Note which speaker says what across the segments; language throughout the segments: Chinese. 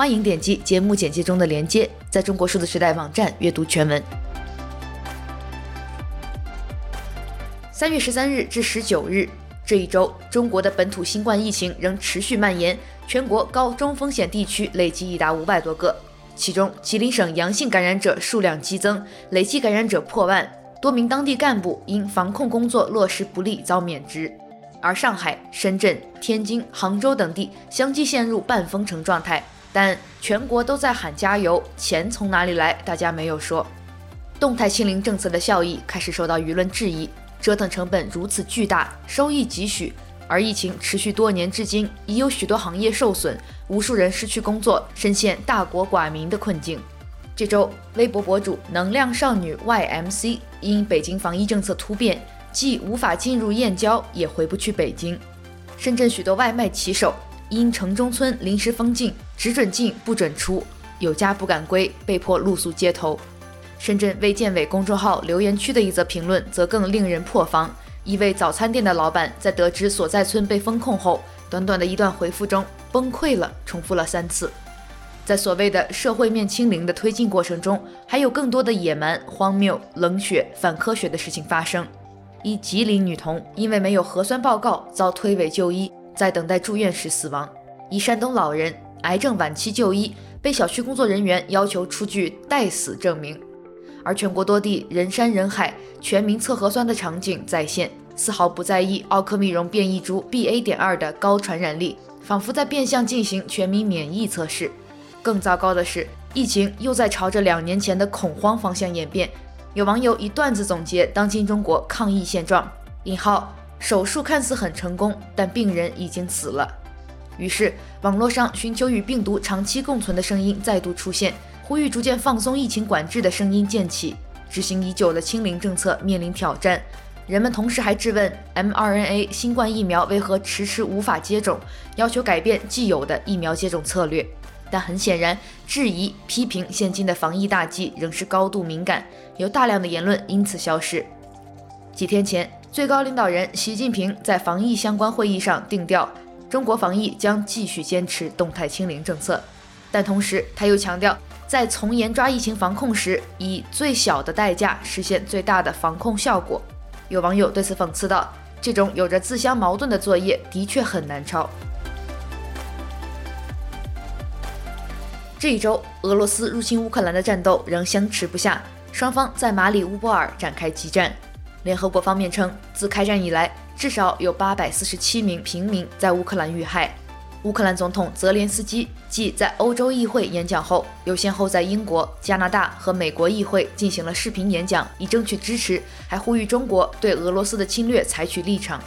Speaker 1: 欢迎点击节目简介中的链接，在中国数字时代网站阅读全文。三月十三日至十九日这一周，中国的本土新冠疫情仍持续蔓延，全国高中风险地区累计已达五百多个，其中吉林省阳性感染者数量激增，累计感染者破万，多名当地干部因防控工作落实不力遭免职，而上海、深圳、天津、杭州等地相继陷入半封城状态，但全国都在喊加油，钱从哪里来？大家没有说。动态清零政策的效益开始受到舆论质疑。折腾成本如此巨大，收益几许，而疫情持续多年至今，已有许多行业受损，无数人失去工作，深陷大国寡民的困境。这周，微博博主能量少女 YMC 因北京防疫政策突变，既无法进入燕郊，也回不去北京。深圳许多外卖骑手因城中村临时封禁，只准进不准出，有家不敢归，被迫露宿街头。深圳卫健委公众号留言区的一则评论则更令人破防。一位早餐店的老板在得知所在村被封控后，短短的一段回复中崩溃了，重复了三次。在所谓的社会面清零的推进过程中，还有更多的野蛮、荒谬、冷血、反科学的事情发生。一吉林女童因为没有核酸报告遭推诿就医，在等待住院时死亡。一山东老人癌症晚期就医，被小区工作人员要求出具待死证明。而全国多地人山人海，全民测核酸的场景再现，丝毫不在意奥克密戎变异株 BA. 点二的高传染力，仿佛在变相进行全民免疫测试。更糟糕的是，疫情又在朝着两年前的恐慌方向演变。有网友以段子总结当今中国抗疫现状：引号，手术看似很成功，但病人已经死了。于是，网络上寻求与病毒长期共存的声音再度出现。呼吁逐渐放松疫情管制的声音渐起，执行已久的清零政策面临挑战。人们同时还质问 mRNA 新冠疫苗为何迟迟无法接种，要求改变既有的疫苗接种策略。但很显然，质疑批评现今的防疫大计仍是高度敏感，有大量的言论因此消失。几天前，最高领导人习近平在防疫相关会议上定调，中国防疫将继续坚持动态清零政策，但同时他又强调。在从严抓疫情防控时，以最小的代价实现最大的防控效果。有网友对此讽刺道：“这种有着自相矛盾的作业的确很难抄。”这一周，俄罗斯入侵乌克兰的战斗仍相持不下，双方在马里乌波尔展开激战。联合国方面称，自开战以来，至少有八百四十七名平民在乌克兰遇害。乌克兰总统泽连斯基继在欧洲议会演讲后，又先后在英国、加拿大和美国议会进行了视频演讲，以争取支持，还呼吁中国对俄罗斯的侵略采取立场。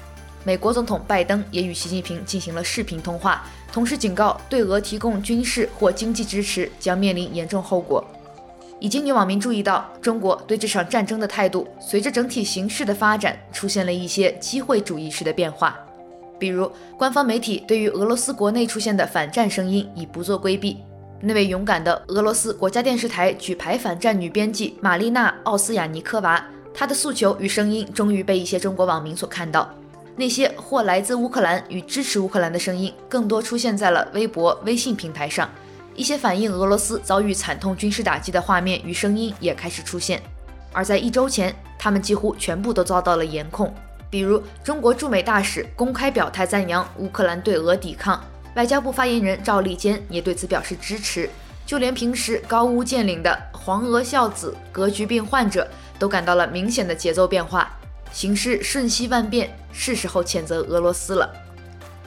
Speaker 1: 美国总统拜登也与习近平进行了视频通话，同时警告对俄提供军事或经济支持将面临严重后果。已经有网民注意到，中国对这场战争的态度随着整体形势的发展出现了一些机会主义式的变化。比如，官方媒体对于俄罗斯国内出现的反战声音已不做规避。那位勇敢的俄罗斯国家电视台举牌反战女编辑玛丽娜·奥斯雅尼科娃，她的诉求与声音终于被一些中国网民所看到。那些或来自乌克兰与支持乌克兰的声音，更多出现在了微博、微信平台上。一些反映俄罗斯遭遇惨痛军事打击的画面与声音也开始出现。而在一周前，他们几乎全部都遭到了严控。比如，中国驻美大使公开表态赞扬乌克兰对俄抵抗，外交部发言人赵立坚也对此表示支持。就连平时高屋建瓴的黄俄孝子、格局病患者都感到了明显的节奏变化，形势瞬息万变，是时候谴责俄罗斯了。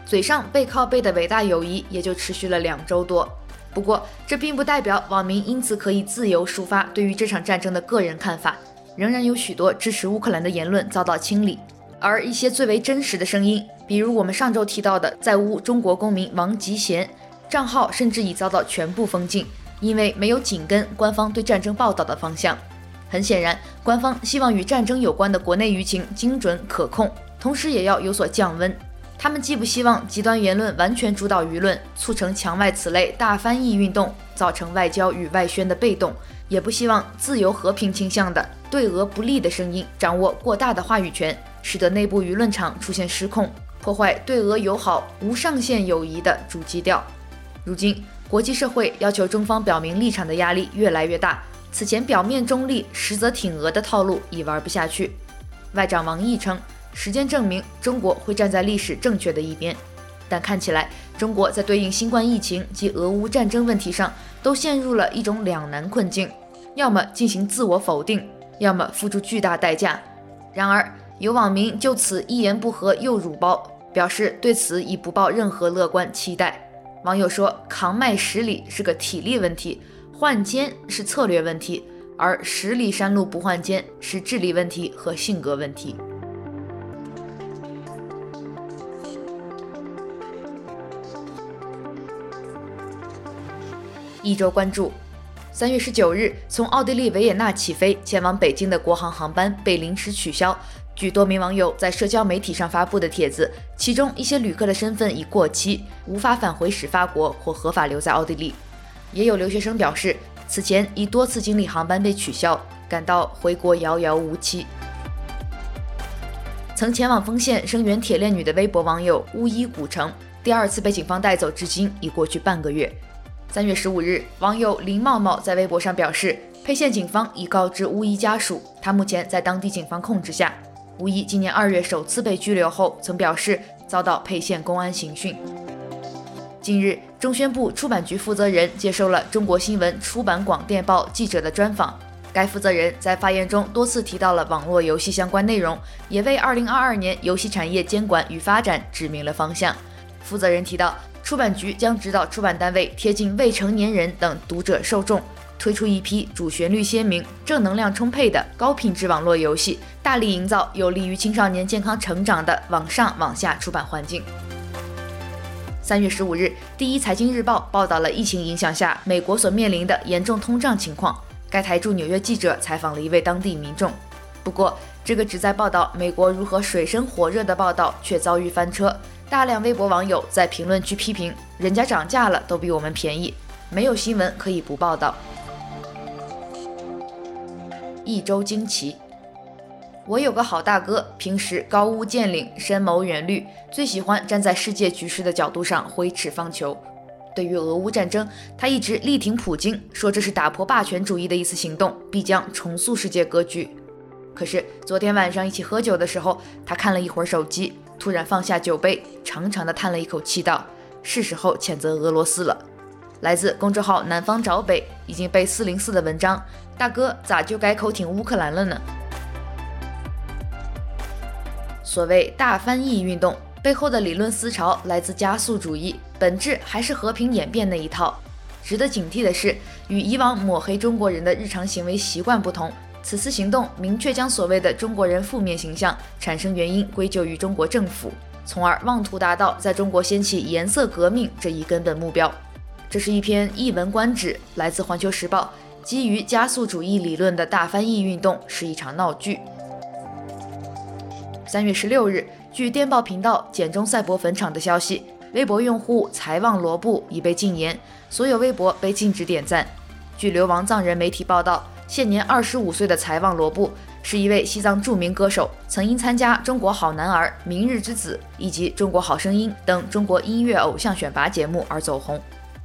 Speaker 1: 嘴上背靠背的伟大友谊也就持续了两周多。不过，这并不代表网民因此可以自由抒发对于这场战争的个人看法，仍然有许多支持乌克兰的言论遭到清理。而一些最为真实的声音，比如我们上周提到的在乌中国公民王吉贤账号，甚至已遭到全部封禁，因为没有紧跟官方对战争报道的方向。很显然，官方希望与战争有关的国内舆情精准可控，同时也要有所降温。他们既不希望极端言论完全主导舆论，促成墙外此类大翻译运动，造成外交与外宣的被动，也不希望自由和平倾向的对俄不利的声音掌握过大的话语权，使得内部舆论场出现失控，破坏对俄友好无上限友谊的主基调。如今，国际社会要求中方表明立场的压力越来越大，此前表面中立，实则挺俄的套路已玩不下去。外长王毅称，时间证明中国会站在历史正确的一边，但看起来中国在对应新冠疫情及俄乌战争问题上都陷入了一种两难困境，要么进行自我否定，要么付出巨大代价。然而，有网民就此一言不合又辱包，表示对此已不抱任何乐观期待。网友说：“扛麦十里是个体力问题，换肩是策略问题，而十里山路不换肩是智力问题和性格问题。”一周关注：三月十九日，从奥地利维也纳起飞前往北京的国航航班被临时取消。据多名网友在社交媒体上发布的帖子，其中一些旅客的身份已过期，无法返回始发国或合法留在奥地利。也有留学生表示，此前已多次经历航班被取消，感到回国遥遥无期。曾前往丰县声援铁链女的微博网友乌衣古城，第二次被警方带走，至今已过去半个月。三月十五日，网友林茂茂在微博上表示，沛县警方已告知乌衣家属，他目前在当地警方控制下。乌衣今年二月首次被拘留后，曾表示遭到沛县公安刑讯。近日，中宣部出版局负责人接受了中国新闻出版广电报记者的专访。该负责人在发言中多次提到了网络游戏相关内容，也为二零二二年游戏产业监管与发展指明了方向。负责人提到，出版局将指导出版单位贴近未成年人等读者受众。推出一批主旋律鲜明、正能量充沛的高品质网络游戏，大力营造有利于青少年健康成长的网上网下出版环境。三月十五日，第一财经日报报道了疫情影响下美国所面临的严重通胀情况。该台驻纽约记者采访了一位当地民众，不过这个旨在报道美国如何水深火热的报道却遭遇翻车。大量微博网友在评论区批评：“人家涨价了都比我们便宜，没有新闻可以不报道。”一周惊奇，我有个好大哥，平时高屋建瓴，深谋远虑，最喜欢站在世界局势的角度上挥斥方遒。对于俄乌战争，他一直力挺普京，说这是打破霸权主义的一次行动，必将重塑世界格局。可是昨天晚上一起喝酒的时候，他看了一会儿手机，突然放下酒杯，长长的叹了一口气，道：“是时候谴责俄罗斯了。”来自公众号“南方找北”已经被四零四的文章。大哥咋就改口挺乌克兰了呢？所谓大翻译运动背后的理论思潮来自加速主义，本质还是和平演变那一套。值得警惕的是，与以往抹黑中国人的日常行为习惯不同，此次行动明确将所谓的中国人负面形象产生原因归咎于中国政府，从而妄图达到在中国掀起颜色革命这一根本目标。这是一篇一文观止，来自《环球时报》。基于加速主义理论的大翻译运动是一场闹剧。三月十六日，据电报频道“简中赛博坟场”的消息，微博用户财旺罗布已被禁言，所有微博被禁止点赞。据流亡藏人媒体报道，现年二十五岁的财旺罗布是一位西藏著名歌手，曾因参加《中国好男儿》《明日之子》以及《中国好声音》等中国音乐偶像选拔节目而走红。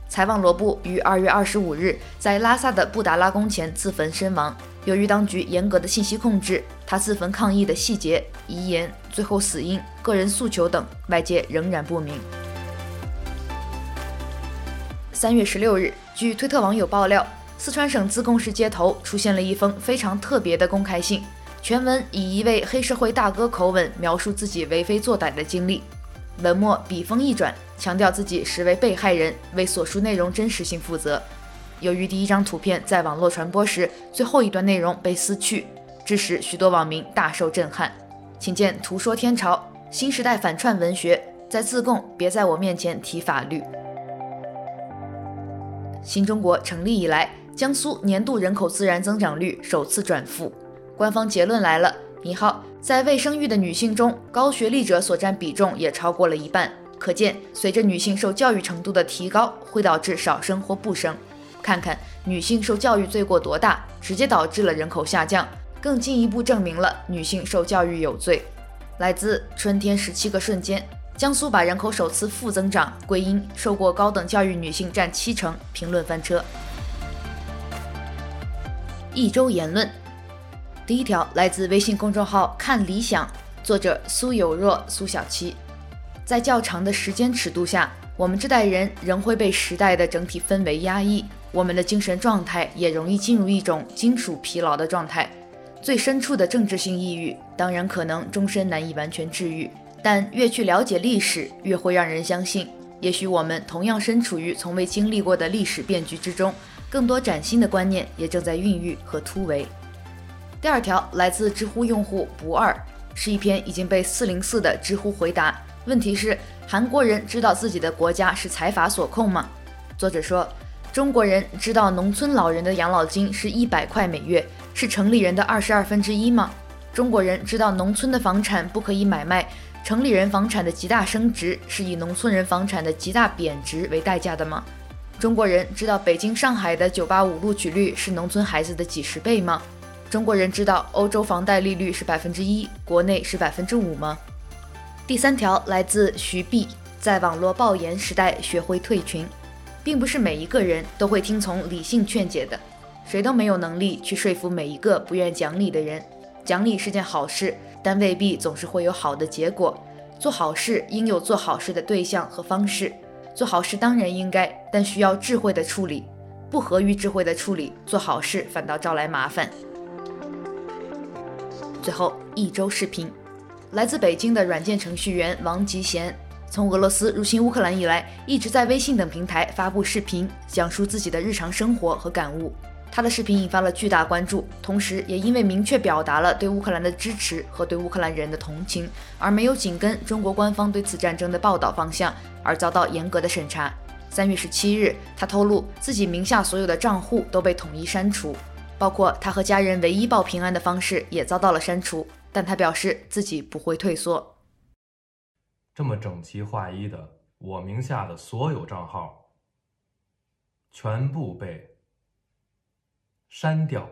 Speaker 1: 财旺罗布于二月二十五日在拉萨的布达拉宫前自焚身亡。由于当局严格的信息控制，他自焚抗议的细节、遗言、最后死因、个人诉求等，外界仍然不明。三月十六日，据推特网友爆料，四川省自贡市街头出现了一封非常特别的公开信，全文以一位黑社会大哥口吻描述自己为非作歹的经历。文末笔锋一转，强调自己实为被害人，为所述内容真实性负责。由于第一张图片在网络传播时，最后一段内容被撕去，致使许多网民大受震撼。请见图说天朝，新时代反串文学，在自贡别在我面前提法律。新中国成立以来，江苏年度人口自然增长率首次转负。官方结论来了：一号，在未生育的女性中，高学历者所占比重也超过了一半。可见，随着女性受教育程度的提高，会导致少生或不生。看看女性受教育罪过多大，直接导致了人口下降，更进一步证明了女性受教育有罪。来自春天十七个瞬间。江苏把人口首次负增长归因受过高等教育女性占七成，评论翻车。一周言论，第一条来自微信公众号“看理想”，作者苏有若、苏小七。在较长的时间尺度下，我们这代人仍会被时代的整体氛围压抑，我们的精神状态也容易进入一种金属疲劳的状态。最深处的政治性抑郁，当然可能终身难以完全治愈。但越去了解历史，越会让人相信，也许我们同样身处于从未经历过的历史变局之中，更多崭新的观念也正在孕育和突围。第二条来自知乎用户不二，是一篇已经被四零四的知乎回答。问题是：韩国人知道自己的国家是财阀所控吗？作者说，中国人知道农村老人的养老金是一百块每月，是城里人的二十二分之一吗？中国人知道农村的房产不可以买卖？城里人房产的极大升值是以农村人房产的极大贬值为代价的吗？中国人知道北京、上海的九八五录取率是农村孩子的几十倍吗？中国人知道欧洲房贷利率是百分之一，国内是百分之五吗？第三条来自徐碧，在网络爆言时代学会退群，并不是每一个人都会听从理性劝解的，谁都没有能力去说服每一个不愿讲理的人。讲理是件好事，但未必总是会有好的结果。做好事应有做好事的对象和方式，做好事当然应该，但需要智慧的处理。不合于智慧的处理，做好事反倒招来麻烦。最后一周视频，来自北京的软件程序员王吉贤，从俄罗斯入侵乌克兰以来，一直在微信等平台发布视频，讲述自己的日常生活和感悟。他的视频引发了巨大关注，同时也因为明确表达了对乌克兰的支持和对乌克兰人的同情，而没有紧跟中国官方对此战争的报道方向，而遭到严格的审查。三月十七日，他透露自己名下所有的账户都被统一删除，包括他和家人唯一报平安的方式也遭到了删除。但他表示自己不会退缩。
Speaker 2: 这么整齐划一的，我名下的所有账号全部被。删掉，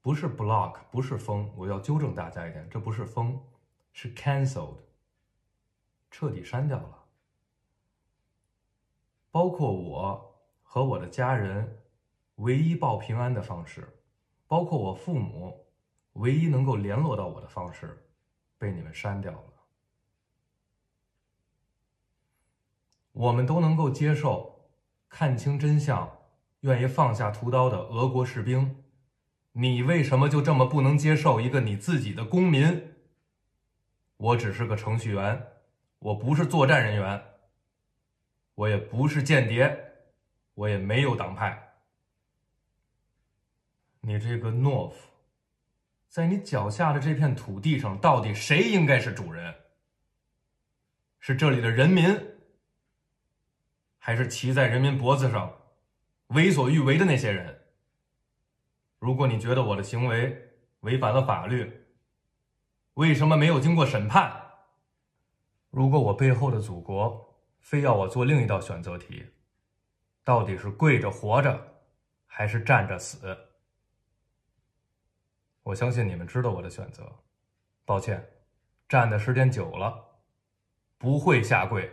Speaker 2: 不是 block，不是封，我要纠正大家一点，这不是封，是 cancelled，彻底删掉了。包括我和我的家人唯一报平安的方式，包括我父母唯一能够联络到我的方式，被你们删掉了。我们都能够接受，看清真相。愿意放下屠刀的俄国士兵，你为什么就这么不能接受一个你自己的公民？我只是个程序员，我不是作战人员，我也不是间谍，我也没有党派。你这个懦夫，在你脚下的这片土地上，到底谁应该是主人？是这里的人民，还是骑在人民脖子上？为所欲为的那些人，如果你觉得我的行为违反了法律，为什么没有经过审判？如果我背后的祖国非要我做另一道选择题，到底是跪着活着，还是站着死？我相信你们知道我的选择。抱歉，站的时间久了，不会下跪。